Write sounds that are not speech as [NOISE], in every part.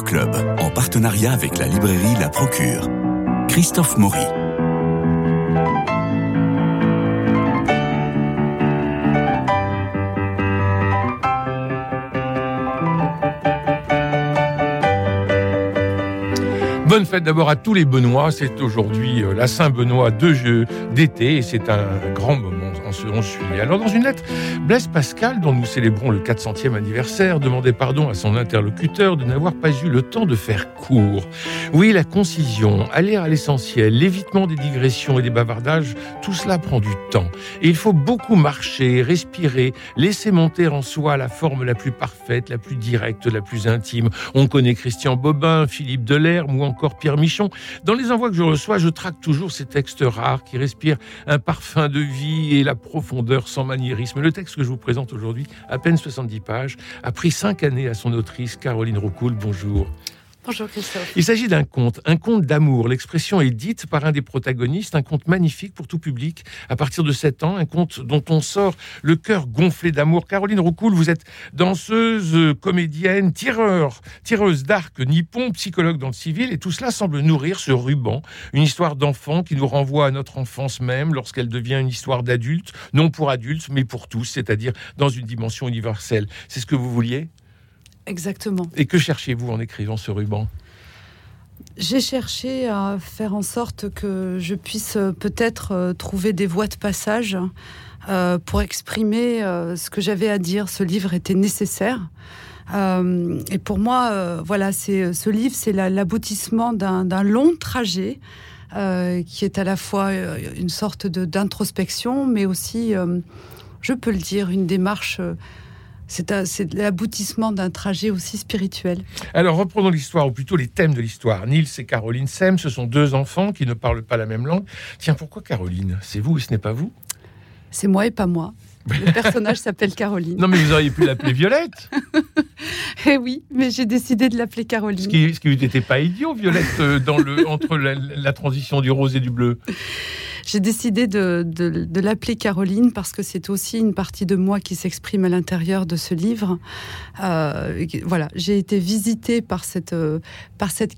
Club, en partenariat avec la librairie La Procure. Christophe Maury. Bonne fête d'abord à tous les Benoît. C'est aujourd'hui euh, la Saint-Benoît de jeu d'été et c'est un grand moment en ce 11 juillet. Alors, dans une lettre, Blaise Pascal, dont nous célébrons le 400e anniversaire, demandait pardon à son interlocuteur de n'avoir pas eu le temps de faire court. Oui, la concision, aller à l'essentiel, l'évitement des digressions et des bavardages, tout cela prend du temps. Et il faut beaucoup marcher, respirer, laisser monter en soi la forme la plus parfaite, la plus directe, la plus intime. On connaît Christian Bobin, Philippe Delerme ou encore Pierre Michon. Dans les envois que je reçois, je traque toujours ces textes rares qui respirent un parfum de vie et la profondeur sans maniérisme. Le texte que je vous présente aujourd'hui, à peine 70 pages, a pris cinq années à son autrice Caroline Roucoul. Bonjour. Bonjour Christophe. Il s'agit d'un conte, un conte d'amour. L'expression est dite par un des protagonistes, un conte magnifique pour tout public. À partir de 7 ans, un conte dont on sort le cœur gonflé d'amour. Caroline Roucoul, vous êtes danseuse, comédienne, tireur, tireuse d'arc nippon, psychologue dans le civil, et tout cela semble nourrir ce ruban. Une histoire d'enfant qui nous renvoie à notre enfance même lorsqu'elle devient une histoire d'adulte, non pour adultes, mais pour tous, c'est-à-dire dans une dimension universelle. C'est ce que vous vouliez Exactement. Et que cherchiez-vous en écrivant ce ruban? J'ai cherché à faire en sorte que je puisse euh, peut-être euh, trouver des voies de passage euh, pour exprimer ce que j'avais à dire. Ce livre était nécessaire. et pour moi, voilà, c'est ce livre, c'est l'aboutissement d'un long trajet qui est à la fois une sorte d'introspection, mais aussi, je peux le dire, une démarche c'est l'aboutissement d'un trajet aussi spirituel. Alors reprenons l'histoire, ou plutôt les thèmes de l'histoire. Nils et Caroline s'aiment, ce sont deux enfants qui ne parlent pas la même langue. Tiens, pourquoi Caroline? C'est vous et ce n'est pas vous? C'est moi et pas moi. Le [LAUGHS] personnage s'appelle Caroline. Non, mais vous auriez pu l'appeler Violette. [LAUGHS] eh oui, mais j'ai décidé de l'appeler Caroline. Ce qui, ce n'était pas idiot, Violette, euh, dans le, entre la transition du rose et du bleu. J'ai décidé de, l'appeler Caroline parce que c'est aussi une partie de moi qui s'exprime à l'intérieur de ce livre. Euh, voilà, j'ai été visitée par cette, euh,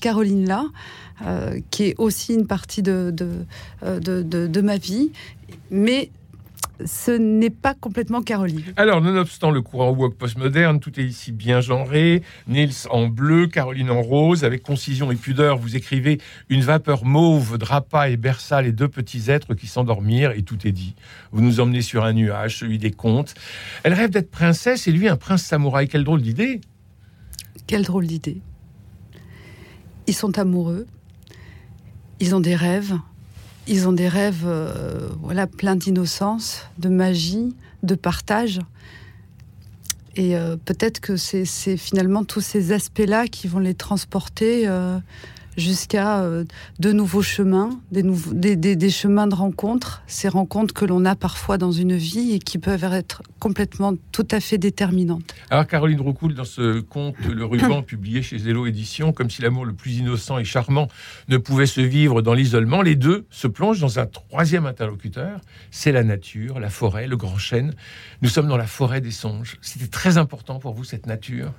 Caroline-là, euh, qui est aussi une partie de, de ma vie. Mais ce n'est pas complètement Caroline. Alors, nonobstant le courant woke postmoderne, tout est ici bien genré. Nils en bleu, Caroline en rose, avec concision et pudeur, vous écrivez une vapeur mauve drapa et berça les deux petits êtres qui s'endormirent et tout est dit. Vous nous emmenez sur un nuage, celui des contes. Elle rêve d'être princesse et lui un prince samouraï. Quelle drôle d'idée Quelle drôle d'idée. Ils sont amoureux, ils ont des rêves, ils ont des rêves euh, voilà, pleins d'innocence, de magie, de partage. Et euh, peut-être que c'est finalement tous ces aspects-là qui vont les transporter euh, jusqu'à euh, de nouveaux chemins, des, des, chemins de rencontres, ces rencontres que l'on a parfois dans une vie et qui peuvent être complètement tout à fait déterminantes. Alors Caroline Roucoul, dans ce conte Le ruban [COUGHS] publié chez Zélo Édition, comme si l'amour le plus innocent et charmant ne pouvait se vivre dans l'isolement, les deux se plongent dans un troisième interlocuteur, c'est la nature, la forêt, le grand chêne. Nous sommes dans la forêt des songes. C'était très important pour vous cette nature?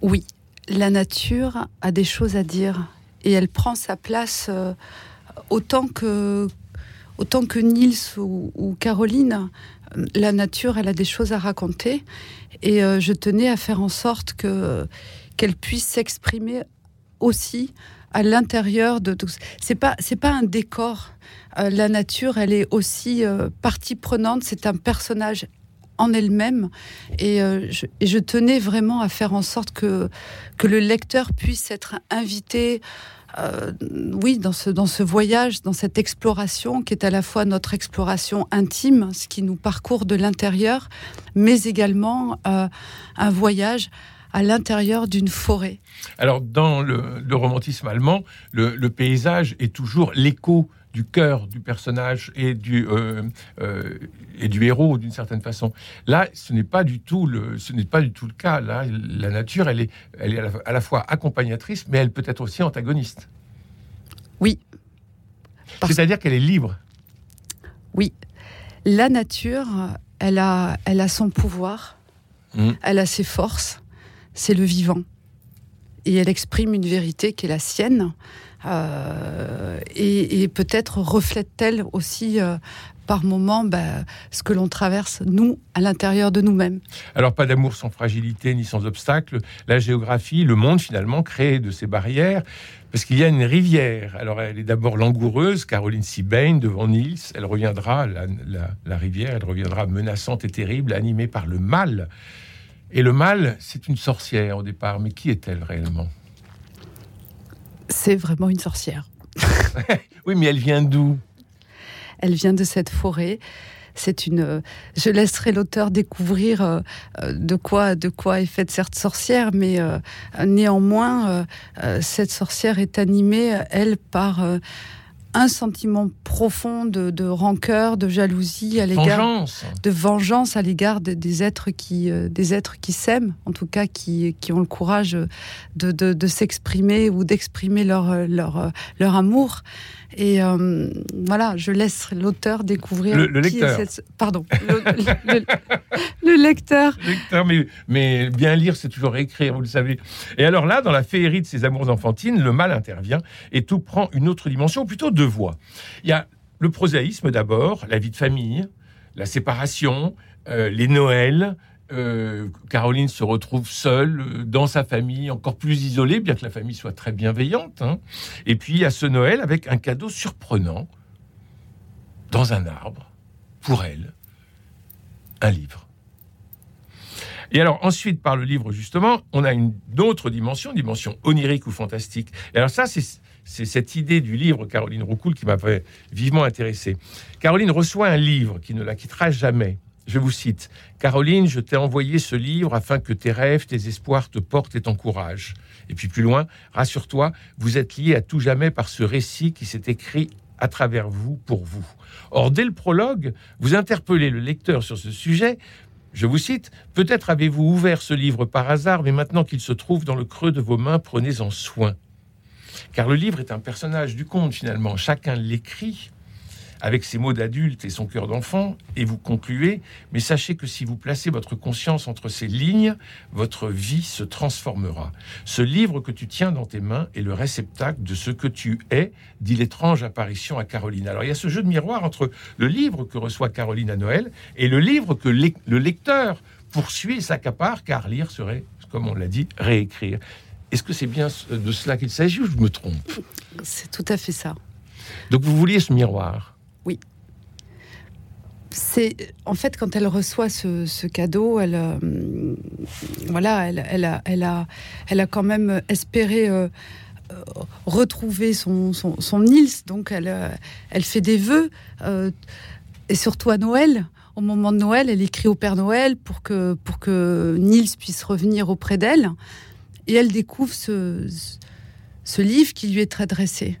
Oui, la nature a des choses à dire et elle prend sa place euh, autant que autant que Nils ou, Caroline. La nature, elle a des choses à raconter et euh, je tenais à faire en sorte que qu'elle puisse s'exprimer aussi à l'intérieur de tout. C'est pas c'est pas un décor. Euh, la nature, elle est aussi partie prenante. C'est un personnage en elle-même. Euh, et, je, tenais vraiment à faire en sorte que, que le lecteur puisse être invité. Euh, oui, dans ce, dans ce voyage, dans cette exploration qui est à la fois notre exploration intime, ce qui nous parcourt de l'intérieur, mais également euh, un voyage à l'intérieur d'une forêt. Alors, dans le, romantisme allemand, le paysage est toujours l'écho du cœur du personnage et du, euh, euh, et du héros d'une certaine façon. Là, ce n'est pas du tout le, ce n'est pas du tout le cas. Là, la nature, elle est, elle est à la, fois accompagnatrice, mais elle peut être aussi antagoniste. Oui. C'est-à-dire qu'elle est libre. Oui. La nature, elle a, elle a son pouvoir, mmh. elle a ses forces. C'est le vivant. et elle exprime une vérité qui est la sienne. Et, et peut-être reflète-t-elle aussi par moment bah, ce que l'on traverse, nous, à l'intérieur de nous-mêmes. Alors, pas d'amour sans fragilité ni sans obstacle. La géographie, le monde, finalement, crée de ces barrières. Parce qu'il y a une rivière. Alors, elle est d'abord langoureuse. Caroline s'y baigne devant Niels. Elle reviendra, la rivière, elle reviendra menaçante et terrible, animée par le mal. Et le mal, c'est une sorcière au départ. Mais qui est-elle réellement? C'est vraiment une sorcière. [LAUGHS] oui, mais elle vient d'où? Elle vient de cette forêt. C'est une. Je laisserai l'auteur découvrir euh, de quoi de quoi est faite cette sorcière, mais euh, néanmoins, euh, cette sorcière est animée, elle, par un sentiment profond de, rancœur, de jalousie à l'égard de vengeance à l'égard des êtres qui des êtres qui s'aiment, en tout cas qui, qui ont le courage de, de s'exprimer ou d'exprimer leur, leur leur amour. Et euh, voilà, je laisse l'auteur découvrir. Le, lecteur. Pardon, le, lecteur. lecteur, mais, mais bien lire, c'est toujours écrire, vous le savez. Et alors là, dans la féerie de ces amours enfantines, le mal intervient et tout prend une autre dimension, plutôt deux voies. Il y a le prosaïsme d'abord, la vie de famille, la séparation, euh, les Noëls, euh, Caroline se retrouve seule euh, dans sa famille, encore plus isolée, bien que la famille soit très bienveillante. Hein. Et puis à ce Noël avec un cadeau surprenant dans un arbre pour elle, un livre. Et alors ensuite, par le livre justement, on a une autre dimension, dimension onirique ou fantastique. Et alors ça, c'est cette idée du livre Caroline Roucoul qui m'avait vivement intéressé. Caroline reçoit un livre qui ne la quittera jamais je vous cite, Caroline, je t'ai envoyé ce livre afin que tes rêves, tes espoirs te portent et t'encouragent. Et puis plus loin, rassure-toi, vous êtes lié à tout jamais par ce récit qui s'est écrit à travers vous, pour vous. Or, dès le prologue, vous interpellez le lecteur sur ce sujet. Je vous cite, Peut-être avez-vous ouvert ce livre par hasard, mais maintenant qu'il se trouve dans le creux de vos mains, prenez-en soin. Car le livre est un personnage du conte, finalement. Chacun l'écrit avec ses mots d'adulte et son cœur d'enfant, et vous concluez, mais sachez que si vous placez votre conscience entre ces lignes, votre vie se transformera. Ce livre que tu tiens dans tes mains est le réceptacle de ce que tu es, dit l'étrange apparition à Caroline. Alors il y a ce jeu de miroir entre le livre que reçoit Caroline à Noël et le livre que le lecteur poursuit et s'accapare, car lire serait, comme on l'a dit, réécrire. Est-ce que c'est bien de cela qu'il s'agit ou je me trompe? C'est tout à fait ça. Donc vous vouliez ce miroir? Oui. C'est en fait quand elle reçoit ce, cadeau, elle euh, voilà, elle, a, elle, a, elle a quand même espéré euh, euh, retrouver son, son, Nils, donc elle, elle fait des vœux et surtout à Noël. Au moment de Noël, elle écrit au Père Noël pour que, pour que Nils puisse revenir auprès d'elle. Et elle découvre ce, ce livre qui lui est très dressé.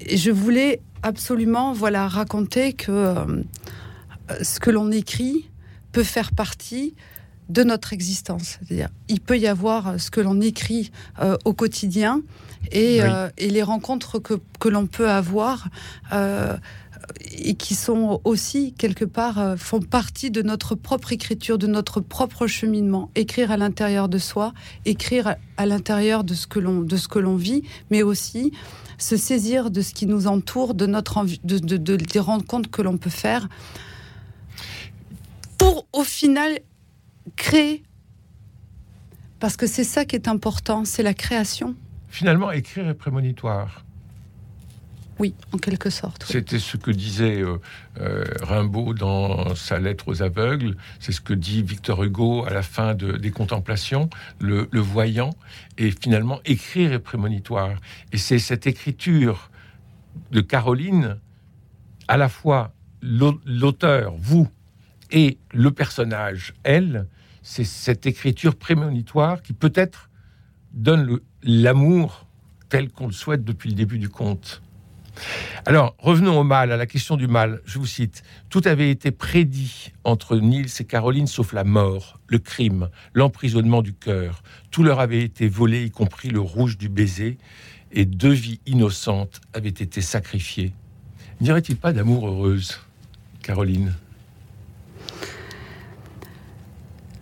Et je voulais absolument voilà, raconter que euh, ce que l'on écrit peut faire partie de notre existence. C'est-à-dire, il peut y avoir ce que l'on écrit euh, au quotidien et, euh, et, les rencontres que, que l'on peut avoir et qui sont aussi quelque part font partie de notre propre écriture, de notre propre cheminement. Écrire à l'intérieur de soi, écrire à l'intérieur de ce que l'on de ce que l'on vit, mais aussi se saisir de ce qui nous entoure, de notre de, de, des rencontres que l'on peut faire, pour au final créer. Parce que c'est ça qui est important, c'est la création. Finalement, écrire est prémonitoire. Oui, en quelque sorte. C'était ce que disait euh, euh, Rimbaud dans sa lettre aux aveugles. C'est ce que dit Victor Hugo à la fin de, des Contemplations, le, voyant. Et finalement, écrire est prémonitoire. Et c'est cette écriture de Caroline, à la fois l'auteur, vous, et le personnage, elle, c'est cette écriture prémonitoire qui peut-être donne l'amour tel qu'on le souhaite depuis le début du conte. Alors, revenons au mal, à la question du mal. Je vous cite Tout avait été prédit entre Niels et Caroline, sauf la mort, le crime, l'emprisonnement du cœur. Tout leur avait été volé, y compris le rouge du baiser, et deux vies innocentes avaient été sacrifiées. N'y aurait-il pas d'amour heureuse, Caroline?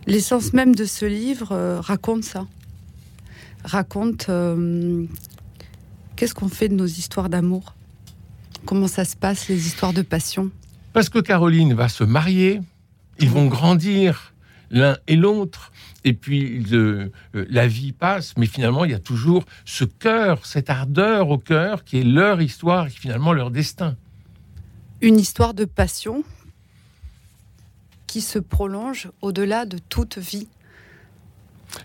L'essence même de ce livre euh, raconte ça. raconte qu'est-ce qu'on fait de nos histoires d'amour? Comment ça se passe, les histoires de passion? Parce que Caroline va se marier, ils vont grandir l'un et l'autre. Et puis la vie passe, mais finalement il y a toujours ce cœur, cette ardeur au cœur qui est leur histoire et finalement leur destin. Une histoire de passion qui se prolonge au-delà de toute vie.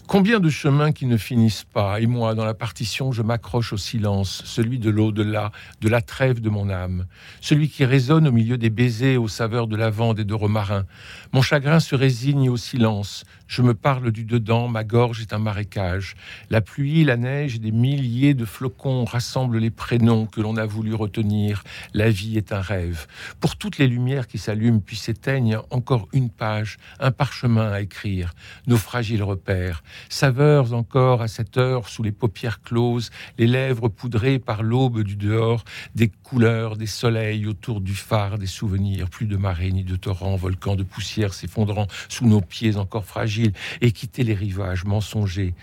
Combien de chemins qui ne finissent pas, et moi, dans la partition, je m'accroche au silence, celui de l'au-delà, de la trêve de mon âme, celui qui résonne au milieu des baisers aux saveurs de lavande et de romarin. Mon chagrin se résigne au silence, je me parle du dedans, ma gorge est un marécage. La pluie, la neige des milliers de flocons rassemblent les prénoms que l'on a voulu retenir. La vie est un rêve. Pour toutes les lumières qui s'allument puis s'éteignent, encore une page, un parchemin à écrire. Nos fragiles repères. Saveurs encore à cette heure sous les paupières closes, les lèvres poudrées par l'aube du dehors, des couleurs, des soleils autour du phare, des souvenirs, plus de marée ni de torrents, volcans de poussière s'effondrant sous nos pieds encore fragiles et quitter les rivages mensongers.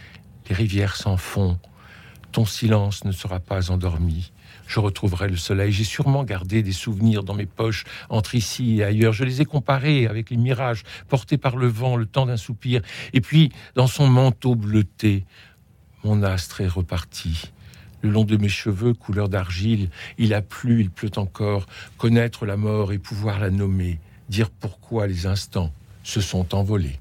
Les rivières s'en font. Ton silence ne sera pas endormi. Je retrouverai le soleil. J'ai sûrement gardé des souvenirs dans mes poches entre ici et ailleurs. Je les ai comparés avec les mirages portés par le vent, le temps d'un soupir. Et puis, dans son manteau bleuté, mon astre est reparti. Le long de mes cheveux, couleur d'argile, il a plu, il pleut encore. Connaître la mort et pouvoir la nommer. Dire pourquoi les instants se sont envolés.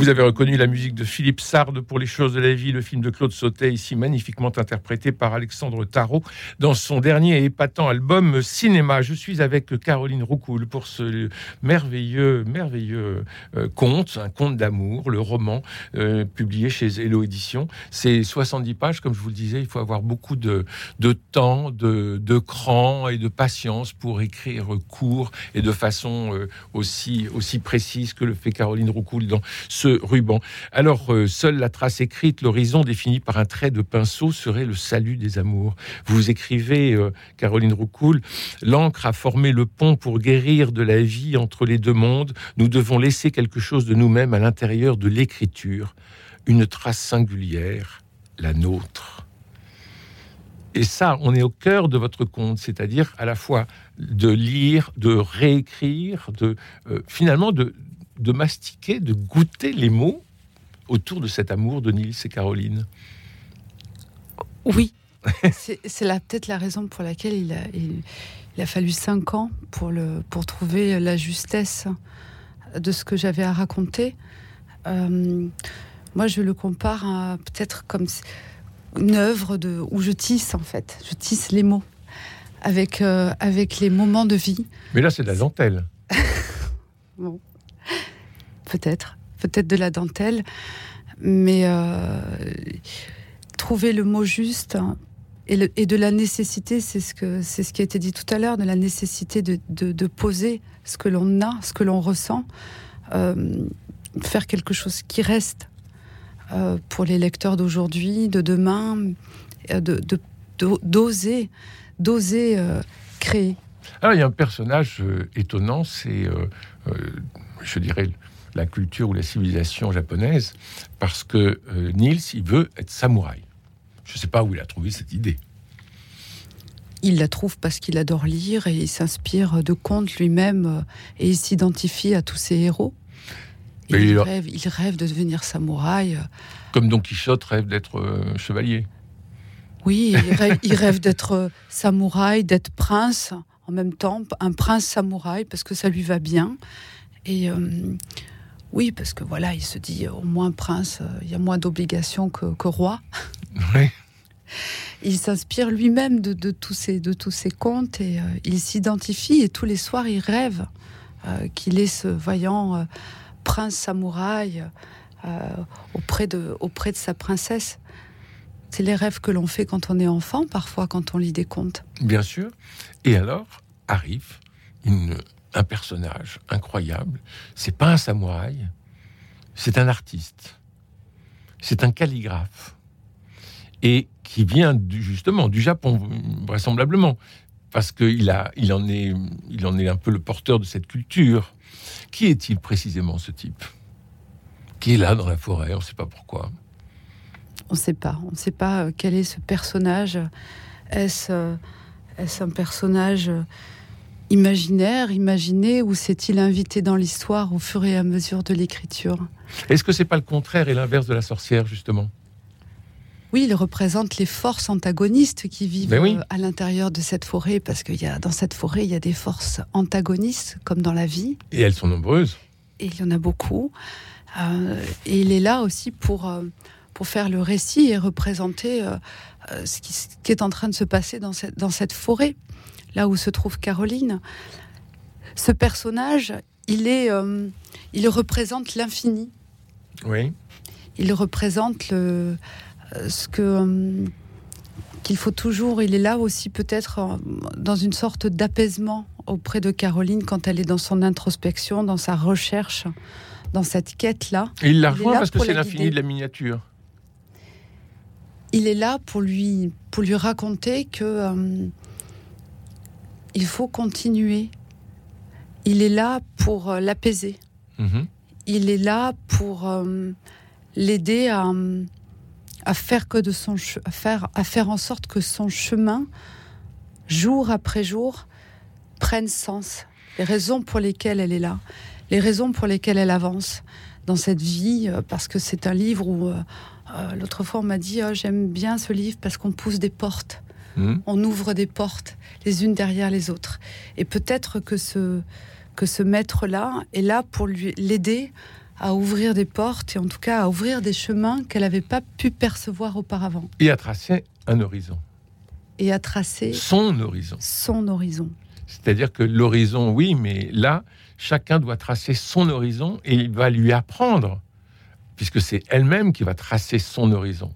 Vous avez reconnu la musique de Philippe Sard pour Les choses de la vie, le film de Claude Sautet, ici magnifiquement interprété par Alexandre Tarot dans son dernier et épatant album Cinéma. Je suis avec Caroline Roucoul pour ce merveilleux, merveilleux euh, conte, un conte d'amour, le roman euh, publié chez Hello Édition. C'est 70 pages, comme je vous le disais, il faut avoir beaucoup de, de temps, de, de cran et de patience pour écrire court et de façon euh, aussi, aussi précise que le fait Caroline Roucoul dans ce ruban. Alors, euh, seule la trace écrite, l'horizon défini par un trait de pinceau serait le salut des amours. Vous écrivez, euh, Caroline Roucoul, l'encre a formé le pont pour guérir de la vie entre les deux mondes. Nous devons laisser quelque chose de nous-mêmes à l'intérieur de l'écriture, une trace singulière, la nôtre. Et ça, on est au cœur de votre conte, c'est-à-dire à la fois de lire, de réécrire, de euh, finalement de, de mastiquer, de goûter les mots autour de cet amour de Nils et Caroline. Oui, [LAUGHS] c'est peut-être la raison pour laquelle il a, il, a, fallu cinq ans pour, le, pour trouver la justesse de ce que j'avais à raconter. Euh, moi, je le compare peut-être comme une œuvre de, où je tisse en fait, je tisse les mots avec, euh, avec les moments de vie. Mais là, c'est de la dentelle. [LAUGHS] bon. Peut-être, peut-être de la dentelle, mais euh, trouver le mot juste et, de la nécessité, c'est ce, que, c'est ce qui a été dit tout à l'heure, de la nécessité de, de, poser ce que l'on a, ce que l'on ressent, euh, faire quelque chose qui reste euh, pour les lecteurs d'aujourd'hui, de demain, de, d'oser, d'oser créer. Alors il y a un personnage étonnant, c'est, je dirais, la culture ou la civilisation japonaise, parce que Niels, il veut être samouraï. Je ne sais pas où il a trouvé cette idée. Il la trouve parce qu'il adore lire et il s'inspire de contes lui-même et il s'identifie à tous ses héros. Il, rêve, il, rêve, de devenir samouraï. Comme Don Quichotte rêve d'être euh, chevalier. Oui, il rêve, rêve d'être euh, samouraï, d'être prince en même temps, un prince samouraï parce que ça lui va bien. Et euh, oui, parce que voilà, il se dit au moins prince, il y a moins d'obligations que, que, roi. [LAUGHS] Oui. Il s'inspire lui-même de, de, tous ces, de tous contes et il s'identifie et tous les soirs il rêve qu'il est ce voyant prince samouraï euh, auprès, de, auprès de sa princesse. C'est les rêves que l'on fait quand on est enfant, parfois quand on lit des contes. Bien sûr. Et alors arrive une, un personnage incroyable. C'est pas un samouraï, c'est un artiste, c'est un calligraphe, et qui vient justement du Japon, vraisemblablement, parce qu'il a, il en est, il en est un peu le porteur de cette culture. Qui est-il précisément ce type? Qui est là dans la forêt? On ne sait pas pourquoi. On ne sait pas. On ne sait pas euh, quel est ce personnage. Est-ce euh, un personnage euh, imaginaire, imaginé, ou s'est-il invité dans l'histoire au fur et à mesure de l'écriture? Est-ce que c'est pas le contraire et l'inverse de la sorcière, justement? Oui, il représente les forces antagonistes qui vivent ben à l'intérieur de cette forêt, parce qu'il y a dans cette forêt, il y a des forces antagonistes, comme dans la vie. Et elles sont nombreuses. Et il y en a beaucoup. Euh, et il est là aussi pour, euh, pour faire le récit et représenter euh, ce, qui, ce, qui, est en train de se passer dans cette, dans cette forêt, là où se trouve Caroline. Ce personnage, il, est, il représente l'infini. Oui. Il représente le ce que euh, qu'il faut toujours, il est là aussi peut-être euh, dans une sorte d'apaisement auprès de Caroline quand elle est dans son introspection, dans sa recherche, dans cette quête-là. Et il la rejoint parce que c'est l'infini de la miniature. Il est là pour lui, pour lui raconter que euh, il faut continuer. Il est là pour euh, l'apaiser. Mmh. Il est là pour euh, l'aider à à faire que de son à faire à faire en sorte que son chemin jour après jour prenne sens les raisons pour lesquelles elle est là les raisons pour lesquelles elle avance dans cette vie euh, parce que c'est un livre où euh, l'autre fois on m'a dit oh, j'aime bien ce livre parce qu'on pousse des portes mmh. on ouvre des portes les unes derrière les autres et peut-être que ce que ce maître là est là pour lui l'aider à ouvrir des portes et en tout cas à ouvrir des chemins qu'elle n'avait pas pu percevoir auparavant. Et à tracer un horizon. Et à tracer son horizon. Son horizon. C'est-à-dire que l'horizon, oui, mais là, chacun doit tracer son horizon et il va lui apprendre, puisque c'est elle-même qui va tracer son horizon.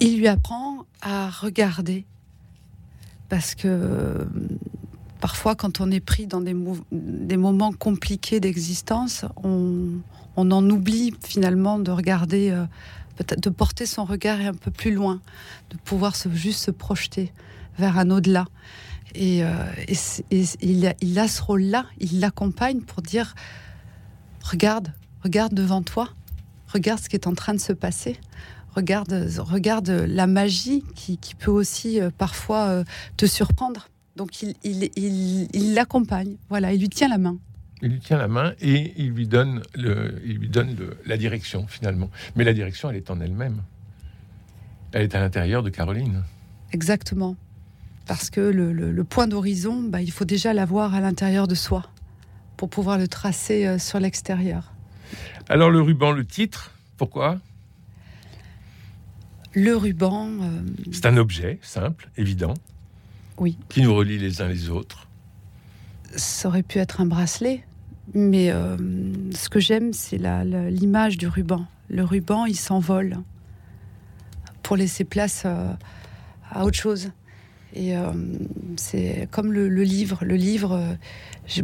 Il lui apprend à regarder, parce que parfois, quand on est pris dans des, moments compliqués d'existence, on, en oublie finalement de regarder, euh, de porter son regard un peu plus loin, de pouvoir se, juste se projeter vers un au-delà. Et, euh, il, a, ce rôle-là, il l'accompagne pour dire regarde, regarde devant toi, regarde ce qui est en train de se passer. Regarde, regarde la magie qui, qui peut aussi euh, parfois euh, te surprendre. Donc il l'accompagne, il, voilà, il lui tient la main. Il lui tient la main et il lui donne, le, il lui donne le, la direction finalement. Mais la direction, elle est en elle-même. Elle est à l'intérieur de Caroline. Exactement. Parce que le, le, le point d'horizon, bah, il faut déjà l'avoir à l'intérieur de soi pour pouvoir le tracer euh, sur l'extérieur. Alors le ruban, le titre, pourquoi? Le ruban. euh, C'est un objet simple, évident, oui, qui nous relie les uns les autres. ça aurait pu être un bracelet, mais euh, ce que j'aime, c'est l'image du ruban. Le ruban, il s'envole pour laisser place euh, à autre chose. Et euh, c'est comme le, le livre. Le livre,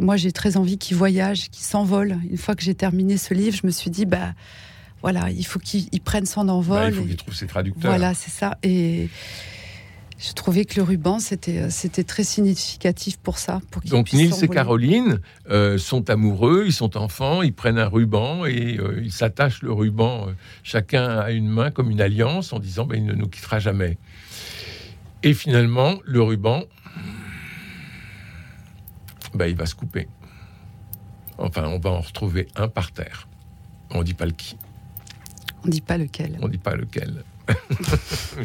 moi, j'ai très envie qu'il voyage, qu'il s'envole. Une fois que j'ai terminé ce livre, je me suis dit, bah voilà, il faut qu'il il prenne son Bah, envol. il faut qu'il trouve ses traducteurs. Voilà, c'est ça. Et je trouvais que le ruban, c'était c'était très significatif pour ça. Pour Donc Nils et. Caroline euh, sont amoureux, ils sont enfants, ils prennent un ruban et euh, ils s'attachent le ruban euh, chacun à une main comme une alliance en disant ben, il ne nous quittera jamais. Et finalement, le ruban, ben, il va se couper. Enfin, on va en retrouver un par terre. On ne dit pas le qui, On dit pas lequel. on ne dit pas lequel.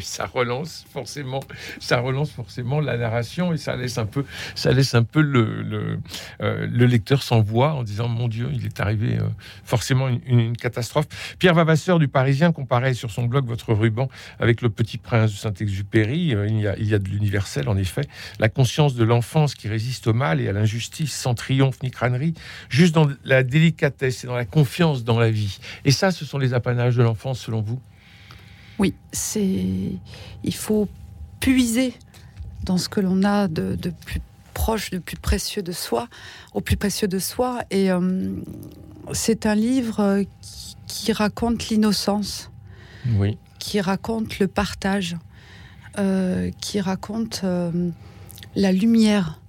Ça relance forcément, ça relance forcément la narration et ça laisse un peu, ça laisse un peu le, le, euh, le lecteur sans voix en disant mon Dieu, il est arrivé euh, forcément une catastrophe. Pierre Vavasseur du Parisien comparait sur son blog votre ruban avec le Petit Prince de Saint-Exupéry. Euh, il, y a, il y a de l'universel en effet, la conscience de l'enfance qui résiste au mal et à l'injustice sans triomphe ni crânerie, juste dans la délicatesse et dans la confiance dans la vie. Et ça, ce sont les apanages de l'enfance selon vous? Oui, c'est. Il faut puiser dans ce que l'on a de, de plus proche, de plus précieux de soi, au plus précieux de soi. Et euh, c'est un livre euh, qui, qui raconte l'innocence, Oui. qui raconte le partage, euh, qui raconte euh, la lumière.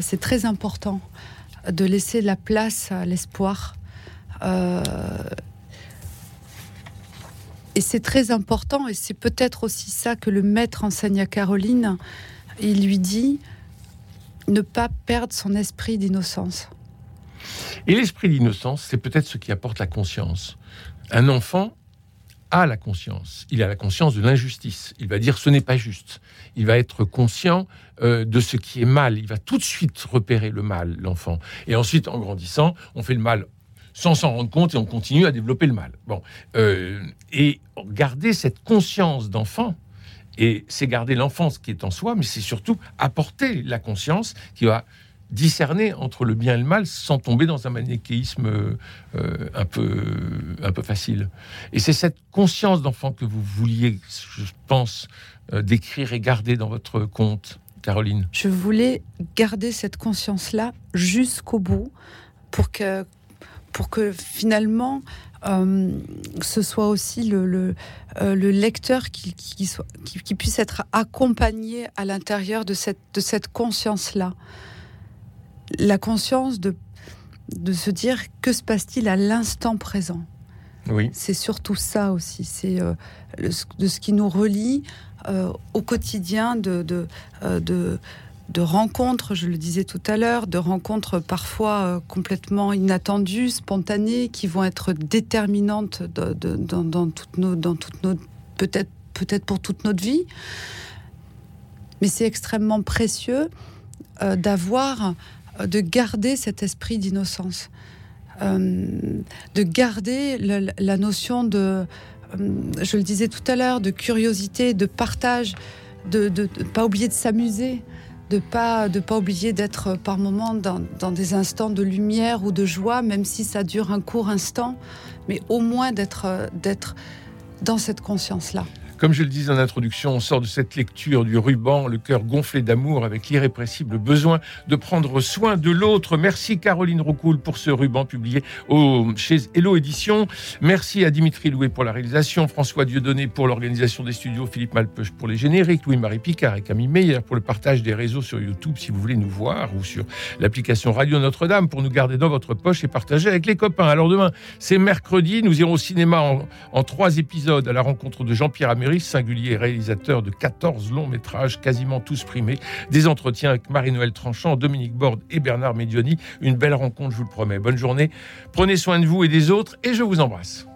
C'est très important de laisser la place à l'espoir. Et c'est très important, et c'est peut-être aussi ça que le maître enseigne à Caroline. Il lui dit ne pas perdre son esprit d'innocence. Et l'esprit d'innocence, c'est peut-être ce qui apporte la conscience. Un enfant a la conscience. Il a la conscience de l'injustice. Il va dire ce n'est pas juste. Il va être conscient euh, de ce qui est mal. Il va tout de suite repérer le mal, l'enfant. Et ensuite, en grandissant, on fait le mal sans s'en rendre compte et on continue à développer le mal. Bon, Euh, et garder cette conscience d'enfant. Et c'est garder l'enfance qui est en soi, mais c'est surtout apporter la conscience qui va discerner entre le bien et le mal sans tomber dans un manichéisme euh, un, peu, un peu facile. Et c'est cette conscience d'enfant que vous vouliez, je pense, euh, décrire et garder dans votre conte, Caroline. Je voulais garder cette conscience-là jusqu'au bout pour que, pour que finalement euh, ce soit aussi le, le, euh, le lecteur qui, qui, soit, qui, qui puisse être accompagné à l'intérieur de cette, de cette conscience-là. La conscience de, de se dire que se passe-t-il à l'instant présent? Oui. C'est surtout ça aussi, c'est euh, de ce qui nous relie euh, au quotidien de, de, de, de rencontres, je le disais tout à l'heure, de rencontres parfois euh, complètement inattendues, spontanées, qui vont être déterminantes dans, toutes nos, dans peut-être, peut-être pour toute notre vie. Mais c'est extrêmement précieux euh, d'avoir, euh, de garder cet esprit d'innocence, de garder la notion de, je le disais tout à l'heure, de curiosité, de partage, de ne pas oublier de s'amuser, de pas de pas oublier d'être par moments dans, dans des instants de lumière ou de joie, même si ça dure un court instant, mais au moins d'être d'être dans cette conscience-là. Comme je le disais en introduction, on sort de cette lecture du ruban, le cœur gonflé d'amour, avec l'irrépressible besoin de prendre soin de l'autre. Merci Caroline Roucoul pour ce ruban publié chez Hello Édition. Merci à Dimitri Loué pour la réalisation, François Dieudonné pour l'organisation des studios, Philippe Malpeuch pour les génériques, Louis-Marie Picard et Camille Meyer pour le partage des réseaux sur YouTube si vous voulez nous voir ou sur l'application Radio Notre-Dame pour nous garder dans votre poche et partager avec les copains. Alors demain, c'est mercredi, nous irons au cinéma en, en trois épisodes à la rencontre de Jean-Pierre Améry, singulier réalisateur de 14 longs métrages, quasiment tous primés, des entretiens avec Marie-Noël Tranchant, Dominique Borde et Bernard Medioni. Une belle rencontre, je vous le promets. Bonne journée, prenez soin de vous et des autres et je vous embrasse.